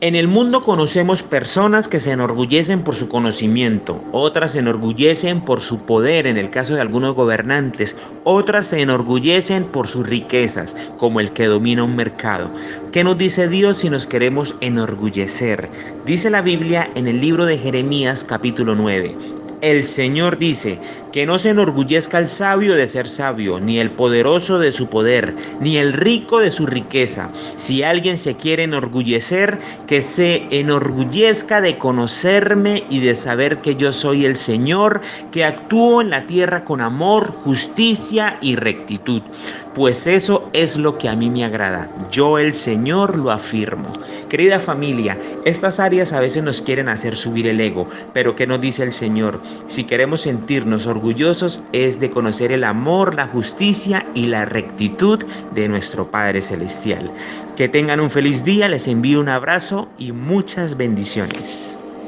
En el mundo conocemos personas que se enorgullecen por su conocimiento, otras se enorgullecen por su poder en el caso de algunos gobernantes, otras se enorgullecen por sus riquezas, como el que domina un mercado. ¿Qué nos dice Dios si nos queremos enorgullecer? Dice la Biblia en el libro de Jeremías capítulo 9. El Señor dice, que no se enorgullezca el sabio de ser sabio, ni el poderoso de su poder, ni el rico de su riqueza. Si alguien se quiere enorgullecer, que se enorgullezca de conocerme y de saber que yo soy el Señor, que actúo en la tierra con amor, justicia y rectitud. Pues eso es lo que a mí me agrada. Yo el Señor lo afirmo. Querida familia, estas áreas a veces nos quieren hacer subir el ego, pero ¿qué nos dice el Señor? Si queremos sentirnos orgullosos es de conocer el amor, la justicia y la rectitud de nuestro Padre Celestial. Que tengan un feliz día, les envío un abrazo y muchas bendiciones.